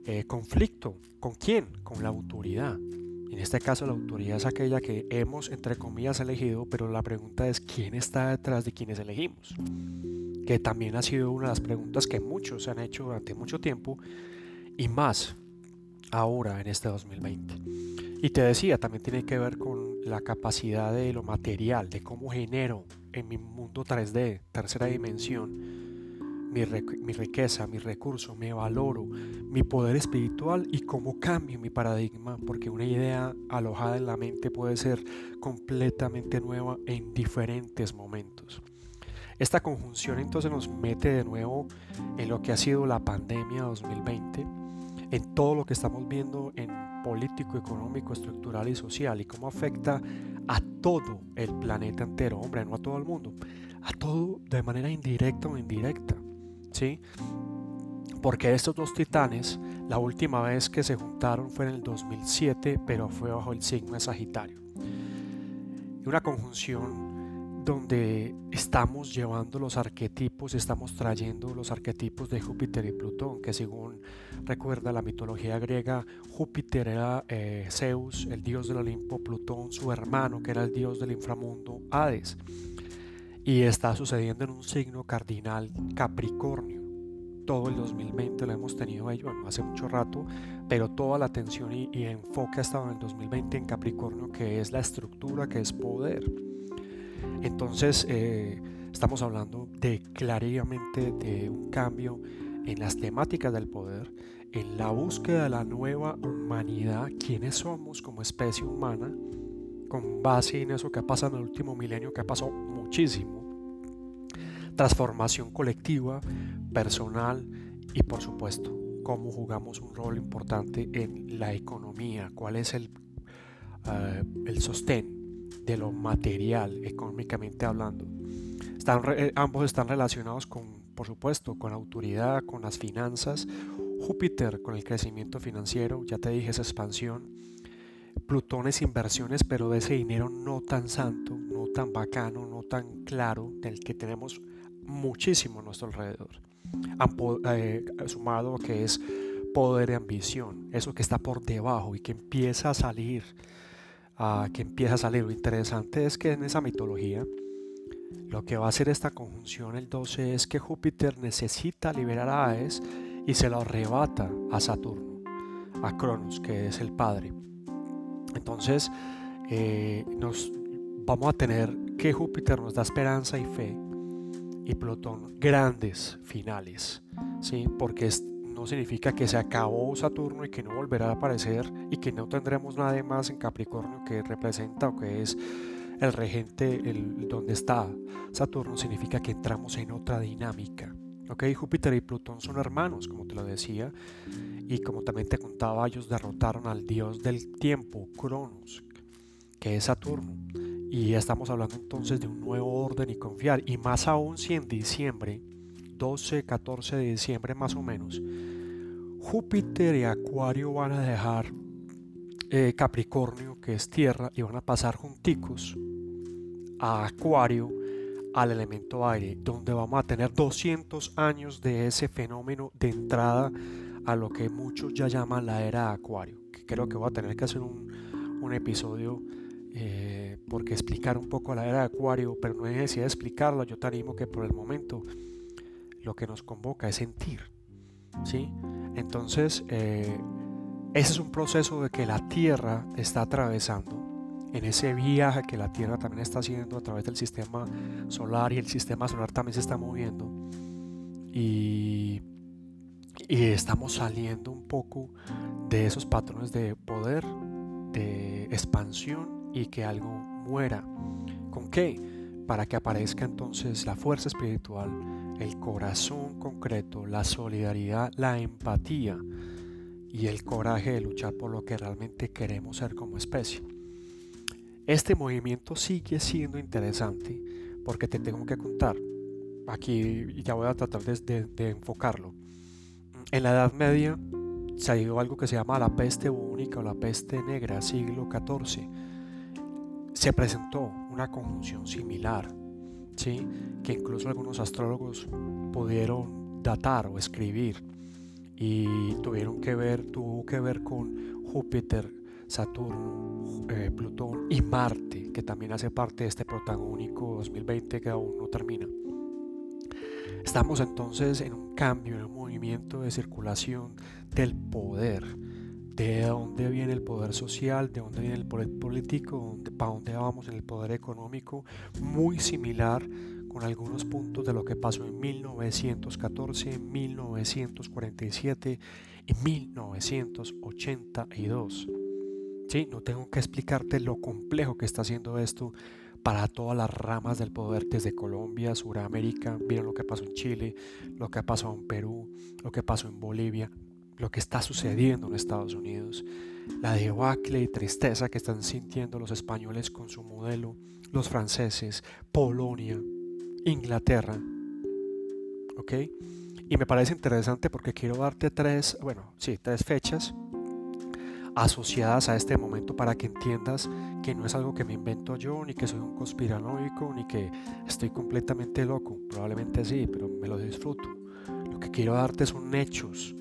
eh, conflicto. ¿Con quién? Con la autoridad. En este caso la autoridad es aquella que hemos, entre comillas, elegido, pero la pregunta es quién está detrás de quienes elegimos que también ha sido una de las preguntas que muchos se han hecho durante mucho tiempo y más ahora en este 2020. Y te decía, también tiene que ver con la capacidad de lo material, de cómo genero en mi mundo 3D, tercera dimensión, mi, mi, riqueza, mi recurso, me valoro, mi poder espiritual y cómo cambio mi paradigma, porque una idea alojada en la mente puede ser completamente nueva en diferentes momentos. Esta conjunción entonces nos mete de nuevo en lo que ha sido la pandemia 2020, en todo lo que estamos viendo en político, económico, estructural y social y cómo afecta a todo el planeta entero, hombre, no a todo el mundo, a todo de manera indirecta o indirecta, ¿sí? Porque estos dos titanes, la última vez que se juntaron fue en el 2007, pero fue bajo el signo de Sagitario. Una conjunción donde estamos llevando los arquetipos, estamos trayendo los arquetipos de Júpiter y Plutón, que según recuerda la mitología griega, Júpiter era eh, Zeus, el dios del Olimpo, Plutón su hermano, que era el dios del inframundo, Hades. Y está sucediendo en un signo cardinal Capricornio. Todo el 2020 lo hemos tenido ahí, bueno, hace mucho rato, pero toda la atención y, y enfoque ha estado en el 2020 en Capricornio, que es la estructura, que es poder. Entonces, eh, estamos hablando de claramente de un cambio en las temáticas del poder, en la búsqueda de la nueva humanidad, quiénes somos como especie humana, con base en eso que ha pasado en el último milenio, que pasado muchísimo, transformación colectiva, personal y por supuesto cómo jugamos un rol importante en la economía, cuál es el, uh, el sostén de lo material, económicamente hablando. Están, eh, ambos están relacionados con, por supuesto, con la autoridad, con las finanzas. Júpiter con el crecimiento financiero, ya te dije esa expansión. Plutón es inversiones, pero de ese dinero no tan santo, no tan bacano, no tan claro, del que tenemos muchísimo a nuestro alrededor. Eh, sumado que es poder y ambición, eso que está por debajo y que empieza a salir que empieza a salir. Lo interesante es que en esa mitología, lo que va a hacer esta conjunción el 12 es que Júpiter necesita liberar a Aes y se lo arrebata a Saturno, a Cronos, que es el padre. Entonces, eh, nos vamos a tener que Júpiter nos da esperanza y fe y Plutón grandes finales, ¿sí? porque es no significa que se acabó Saturno y que no volverá a aparecer y que no tendremos nada más en Capricornio que representa o que es el regente, el, donde está Saturno, significa que entramos en otra dinámica. Ok, Júpiter y Plutón son hermanos, como te lo decía, y como también te contaba, ellos derrotaron al dios del tiempo, Cronos, que es Saturno. Y estamos hablando entonces de un nuevo orden y confiar, y más aún si en diciembre 12, 14 de diciembre más o menos, Júpiter y Acuario van a dejar eh, Capricornio, que es tierra, y van a pasar junticos a Acuario, al elemento aire, donde vamos a tener 200 años de ese fenómeno de entrada a lo que muchos ya llaman la era Acuario, que creo que voy a tener que hacer un, episodio eh, porque explicar un poco la era de Acuario, pero no hay necesidad de yo te animo que por el momento lo que nos convoca es sentir, ¿sí? Entonces, eh, ese es un proceso de que la Tierra está atravesando en ese viaje que la Tierra también está haciendo a través del sistema solar y el sistema solar también se está moviendo y, y estamos saliendo un poco de esos patrones de poder, de expansión y que algo muera. ¿Con qué? Para que aparezca entonces la fuerza espiritual, el corazón concreto, la solidaridad, la empatía y el coraje de luchar por lo que realmente queremos ser como especie. Este movimiento sigue siendo interesante porque te tengo que contar, aquí ya voy a tratar de, enfocarlo. En la Edad Media se ha algo que se llama la peste bubónica o la peste negra, siglo XIV. Se presentó una conjunción similar, ¿sí? que incluso algunos astrólogos pudieron datar o escribir y tuvieron que ver, tuvo que ver con Júpiter Saturno, eh, Plutón y Marte, que también hace parte de este protagónico 2020 que aún no termina. Estamos entonces en un cambio, en un movimiento de circulación del poder. ¿De dónde viene el poder social? ¿De dónde viene el poder político? ¿Para dónde vamos en el poder económico? Muy similar con algunos puntos de lo que pasó en 1914, 1947 y 1982. Sí, no tengo que explicarte lo complejo que está haciendo esto para todas las ramas del poder, desde Colombia, Sudamérica, miren lo que pasó en Chile, lo que pasado en Perú, lo que pasó en Bolivia, lo que está sucediendo en Estados Unidos, la debacle y tristeza que están sintiendo los españoles con su modelo, los franceses, Polonia, Inglaterra. ¿Ok? Y me parece interesante porque quiero darte tres, bueno, sí, tres fechas asociadas a este momento para que entiendas que no es algo que me invento yo, ni que soy un conspiranoico, ni que estoy completamente loco. Probablemente sí, pero me lo disfruto. Lo que quiero darte son hechos.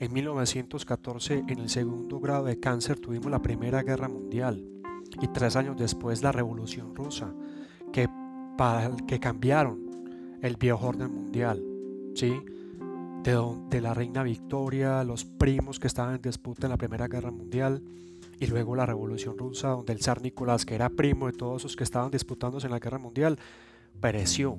En 1914, en el segundo grado de cáncer, tuvimos la Primera Guerra Mundial y tres años después la Revolución Rusa, que, para, que cambiaron el viejo orden mundial. ¿sí? de, la reina Victoria, los primos que estaban en disputa en la Primera Guerra Mundial, y luego la Revolución Rusa, donde el zar Nicolás, que era primo de todos los que estaban disputándose en la Guerra Mundial, pereció.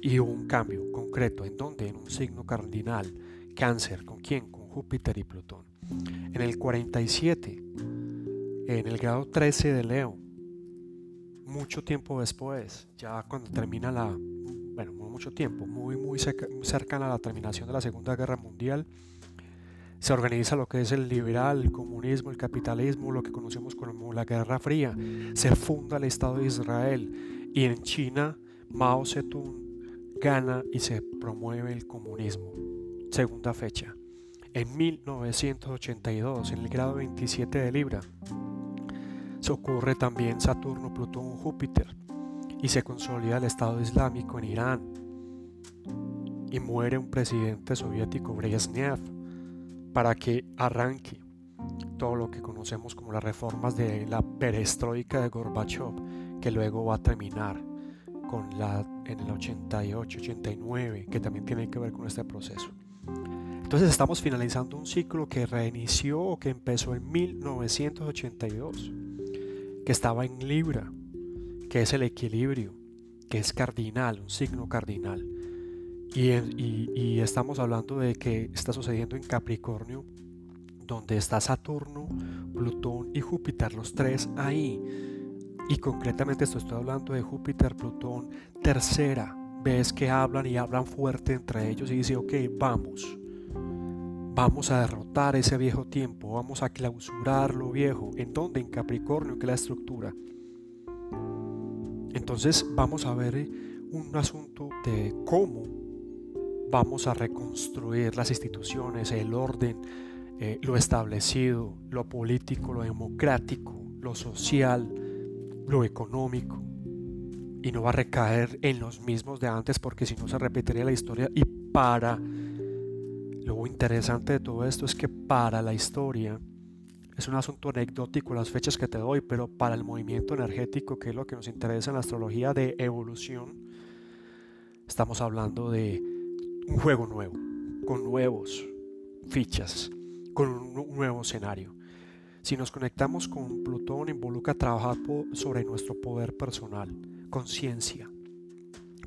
Y hubo un cambio concreto, ¿en dónde? En un signo cardinal, cáncer, ¿con quién? Con Júpiter y Plutón. En el 47, en el grado 13 de Leo, mucho tiempo después, ya cuando termina la bueno, no mucho tiempo, muy, muy cercana a la terminación de la Segunda Guerra Mundial, se organiza lo que es el liberal, el comunismo, el capitalismo, lo que conocemos como la Guerra Fría. Se funda el Estado de Israel y en China Mao Zedong gana y se promueve el comunismo. Segunda fecha. En 1982, en el grado 27 de Libra, se ocurre también Saturno, Plutón, Júpiter y se consolida el Estado Islámico en Irán y muere un presidente soviético Brezhnev para que arranque todo lo que conocemos como las reformas de la perestroika de Gorbachev que luego va a terminar con la en el 88 89 que también tiene que ver con este proceso entonces estamos finalizando un ciclo que reinició o que empezó en 1982 que estaba en Libra que es el equilibrio, que es cardinal, un signo cardinal. Y, estamos hablando de que está sucediendo en Capricornio, donde está Saturno, Plutón y Júpiter, los tres ahí. Y concretamente esto estoy hablando de Júpiter, Plutón, tercera. Ves que hablan y hablan fuerte entre ellos y dice, ok, vamos. Vamos a derrotar ese viejo tiempo, vamos a clausurar lo viejo. ¿En dónde? En Capricornio, que la estructura. Entonces vamos a ver eh, un asunto de cómo vamos a reconstruir las instituciones, el orden, eh, lo establecido, lo político, lo democrático, lo social, lo económico. Y no va a recaer en los mismos de antes porque si no se repetiría la historia. Y para, lo interesante de todo esto es que para la historia, es un asunto anecdótico las fechas que te doy, pero para el movimiento energético, que es lo que nos interesa en la astrología de evolución, estamos hablando de un juego nuevo, con nuevos fichas, con un nuevo escenario. Si nos conectamos con Plutón, involucra trabajar sobre nuestro poder personal, conciencia,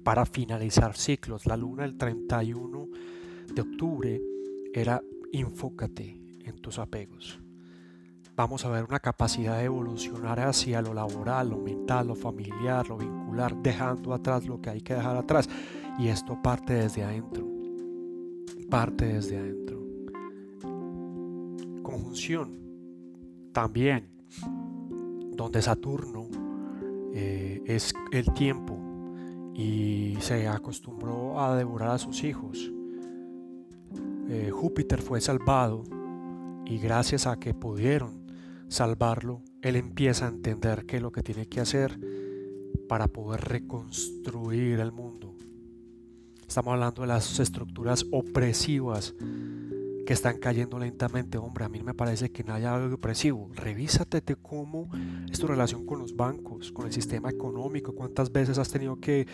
para finalizar ciclos. La luna el 31 de octubre era enfócate en tus apegos vamos a ver una capacidad de evolucionar hacia lo laboral, lo mental, lo familiar, lo vincular, dejando atrás lo que hay que dejar atrás. Y esto parte desde adentro. Parte desde adentro. Conjunción. También. Donde Saturno eh, es el tiempo y se acostumbró a devorar a sus hijos. Eh, Júpiter fue salvado y gracias a que pudieron salvarlo, él empieza a entender qué es lo que tiene que hacer para poder reconstruir el mundo. Estamos hablando de las estructuras opresivas que están cayendo lentamente. Hombre, a mí me parece que no hay algo opresivo. Revísate de cómo es tu relación con los bancos, con el sistema económico, cuántas veces has tenido que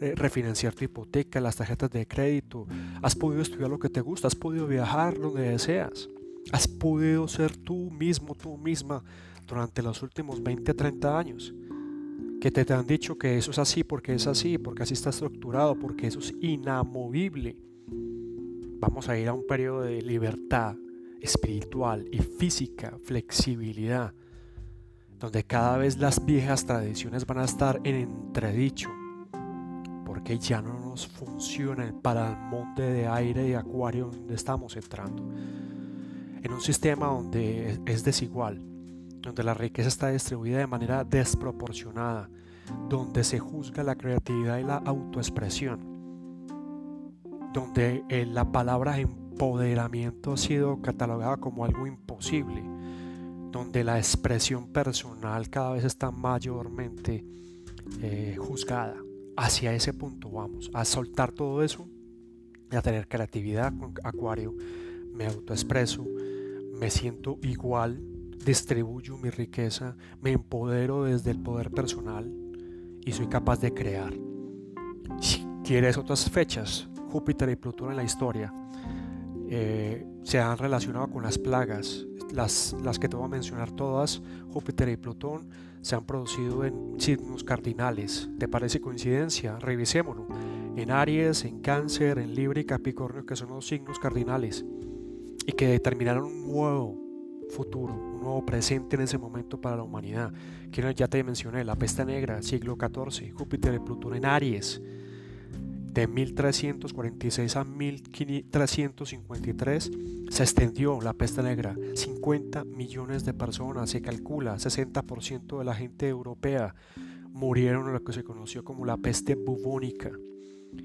eh, refinanciar tu hipoteca, las tarjetas de crédito, has podido estudiar lo que te gusta, has podido viajar donde deseas. Has podido ser tú mismo, tú misma durante los últimos 20, 30 años. Que te, te han dicho que eso es así porque es así, porque así está estructurado, porque eso es inamovible. Vamos a ir a un periodo de libertad espiritual y física, flexibilidad, donde cada vez las viejas tradiciones van a estar en entredicho, porque ya no nos funciona para el monte de aire y acuario donde estamos entrando. En un sistema donde es desigual, donde la riqueza está distribuida de manera desproporcionada, donde se juzga la creatividad y la autoexpresión, donde eh, la palabra empoderamiento ha sido catalogada como algo imposible, donde la expresión personal cada vez está mayormente eh, juzgada. Hacia ese punto vamos, a soltar todo eso y a tener creatividad con Acuario. Me autoexpreso, me siento igual, distribuyo mi riqueza, me empodero desde el poder personal y soy capaz de crear. Si quieres otras fechas, Júpiter y Plutón en la historia eh, se han relacionado con las plagas. Las, las que te voy a mencionar todas, Júpiter y Plutón, se han producido en signos cardinales. ¿Te parece coincidencia? Revisémoslo. En Aries, en Cáncer, en Libra y Capricornio, que son los signos cardinales y que determinaron un nuevo futuro, un nuevo presente en ese momento para la humanidad. Que ya te mencioné, la peste negra, siglo XIV, Júpiter y Plutón en Aries, de 1346 a 1353 se extendió la peste negra. 50 millones de personas, se calcula, 60% de la gente europea murieron en lo que se conoció como la peste bubónica,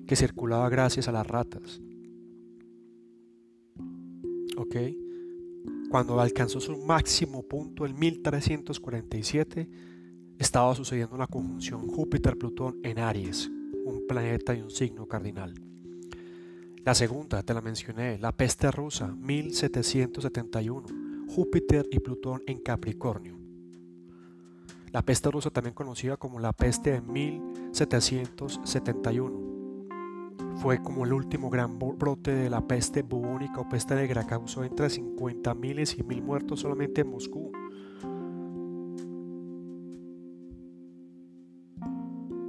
que circulaba gracias a las ratas. ¿ok? Cuando alcanzó su máximo punto en 1347, estaba sucediendo una conjunción Júpiter-Plutón en Aries, un planeta y un signo cardinal. La segunda, te la mencioné, la peste rusa, 1771, Júpiter y Plutón en Capricornio. La peste rusa también conocida como la peste de 1771 fue como el último gran brote de la peste bubónica o peste negra, causó entre 50.000 y 100.000 muertos solamente en Moscú.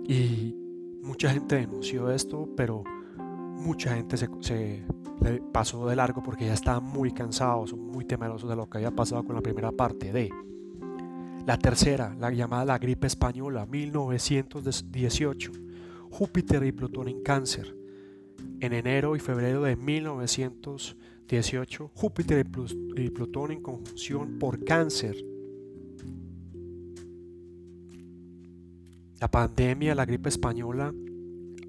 Y mucha gente denunció esto, pero mucha gente se, se pasó de largo porque ya estaban muy cansados, muy temerosos de lo que había pasado con la primera parte de la tercera, la llamada la gripe española, 1918. Júpiter y Plutón en cáncer en enero y febrero de 1918, Júpiter y Plutón en conjunción por cáncer. La pandemia, la gripe española,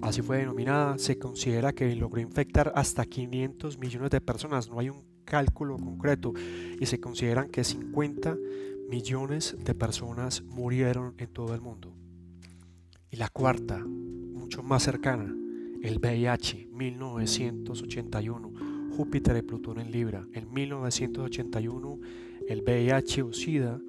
así fue denominada, se considera que logró infectar hasta 500 millones de personas. No hay un cálculo concreto y se consideran que 50 millones de personas murieron en todo el mundo. Y la cuarta, mucho más cercana, el VIH, 1981, Júpiter y Plutón en Libra. En 1981, el VIH o SIDA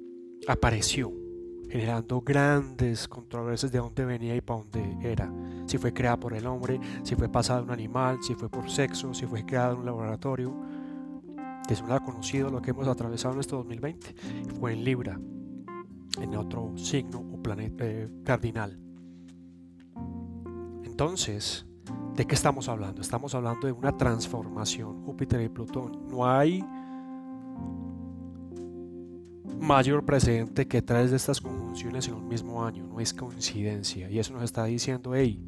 apareció, generando grandes controversias de dónde venía y para dónde era. Si fue creada por el hombre, si fue pasada de un animal, si fue por sexo, si fue creada en un laboratorio es ha conocido lo que hemos atravesado en este 2020. Fue en Libra, en otro signo o planeta eh, cardinal. Entonces, ¿de qué estamos hablando? Estamos hablando de una transformación, Júpiter y Plutón. No hay mayor precedente que tres de estas conjunciones en un mismo año, no es coincidencia. Y eso nos está diciendo, hey,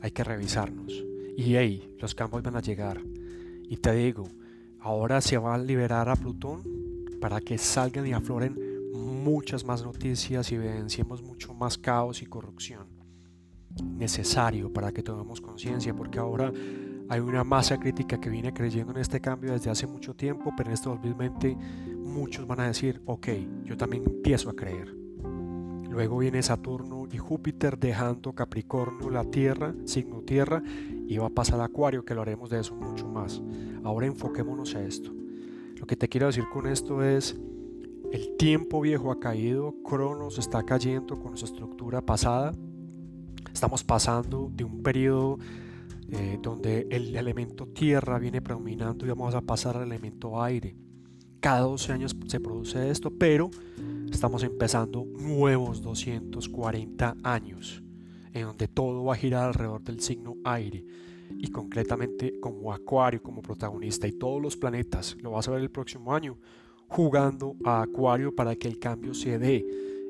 hay que revisarnos. Y hey, los cambios van a llegar. Y te digo, Ahora se va a liberar a Plutón para que salgan y afloren muchas más noticias y evidenciemos mucho más caos y corrupción. Necesario para que tomemos conciencia, porque ahora hay una masa crítica que viene creyendo en este cambio desde hace mucho tiempo, pero en este 2020 muchos van a decir, ok, yo también empiezo a creer. Luego viene Saturno y Júpiter dejando Capricornio, la Tierra, signo Tierra, y va a pasar Acuario, que lo haremos de eso mucho más. Ahora enfoquémonos a esto. Lo que te quiero decir con esto es, el tiempo viejo ha caído, Cronos está cayendo con su estructura pasada. Estamos pasando de un periodo eh, donde el elemento tierra viene predominando y vamos a pasar al elemento aire. Cada 12 años se produce esto, pero estamos empezando nuevos 240 años en donde todo va a girar alrededor del signo aire. Y concretamente como Acuario como protagonista y todos los planetas, lo vas a ver el próximo año, jugando a Acuario para que el cambio se dé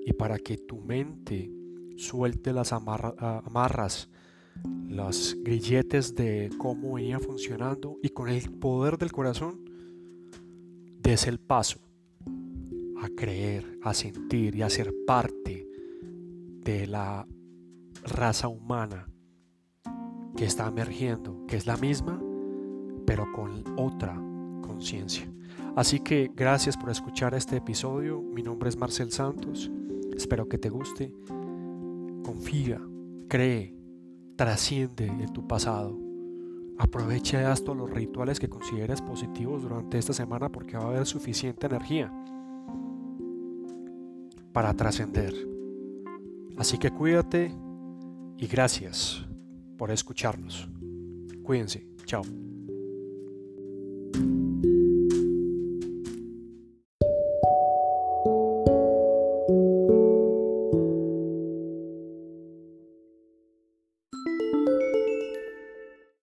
y para que tu mente suelte las amarras, los grilletes de cómo venía funcionando y con el poder del corazón des el paso a creer, a sentir y a ser parte de la raza humana que está emergiendo, que es la misma, pero con otra conciencia. Así que gracias por escuchar este episodio. Mi nombre es Marcel Santos. Espero que te guste. Confía, cree, trasciende en tu pasado. Aprovecha hasta los rituales que consideres positivos durante esta semana porque va a haber suficiente energía para trascender. Así que cuídate y gracias por escucharnos. Cuídense. Chao.